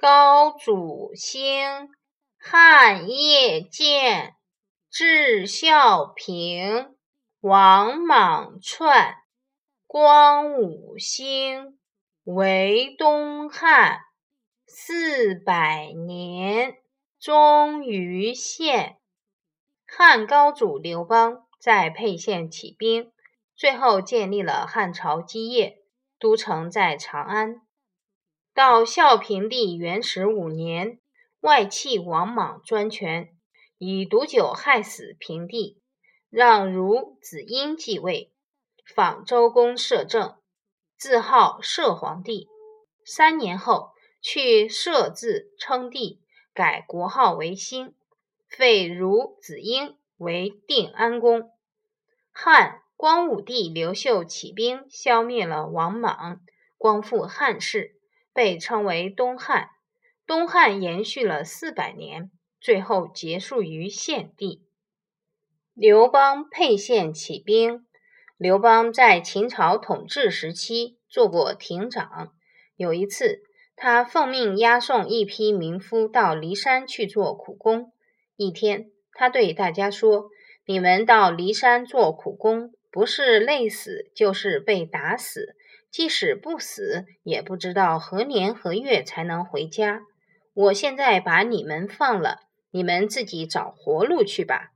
高祖兴，汉业建，至孝平，王莽篡，光武兴，为东汉，四百年，终于献。汉高祖刘邦在沛县起兵，最后建立了汉朝基业，都城在长安。到孝平帝元始五年，外戚王莽专权，以毒酒害死平帝，让孺子婴继位，仿周公摄政，自号摄皇帝。三年后，去摄字称帝，改国号为兴，废孺子婴为定安公。汉光武帝刘秀起兵，消灭了王莽，光复汉室。被称为东汉，东汉延续了四百年，最后结束于献帝。刘邦沛县起兵。刘邦在秦朝统治时期做过亭长。有一次，他奉命押送一批民夫到骊山去做苦工。一天，他对大家说：“你们到骊山做苦工，不是累死，就是被打死。”即使不死，也不知道何年何月才能回家。我现在把你们放了，你们自己找活路去吧。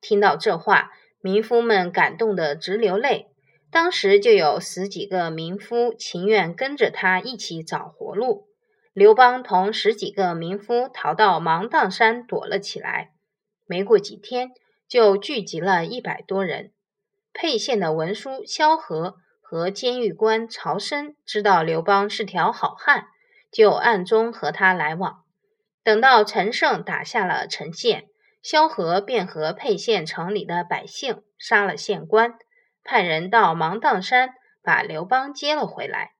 听到这话，民夫们感动得直流泪。当时就有十几个民夫情愿跟着他一起找活路。刘邦同十几个民夫逃到芒砀山躲了起来。没过几天，就聚集了一百多人。沛县的文书萧何。和监狱官曹参知道刘邦是条好汉，就暗中和他来往。等到陈胜打下了陈县，萧何便和沛县城里的百姓杀了县官，派人到芒砀山把刘邦接了回来，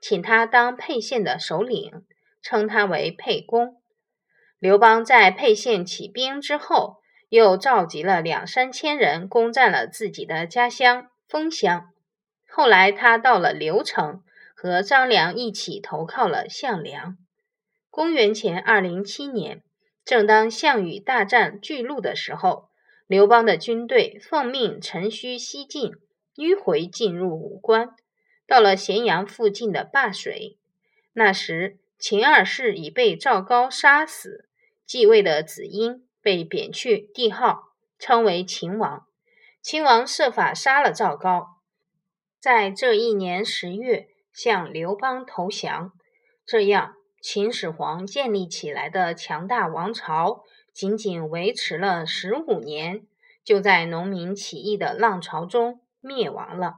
请他当沛县的首领，称他为沛公。刘邦在沛县起兵之后，又召集了两三千人攻占了自己的家乡丰乡。后来，他到了刘城，和张良一起投靠了项梁。公元前二零七年，正当项羽大战巨鹿的时候，刘邦的军队奉命乘虚西进，迂回进入武关，到了咸阳附近的灞水。那时，秦二世已被赵高杀死，继位的子婴被贬去帝号，称为秦王。秦王设法杀了赵高。在这一年十月，向刘邦投降，这样秦始皇建立起来的强大王朝，仅仅维持了十五年，就在农民起义的浪潮中灭亡了。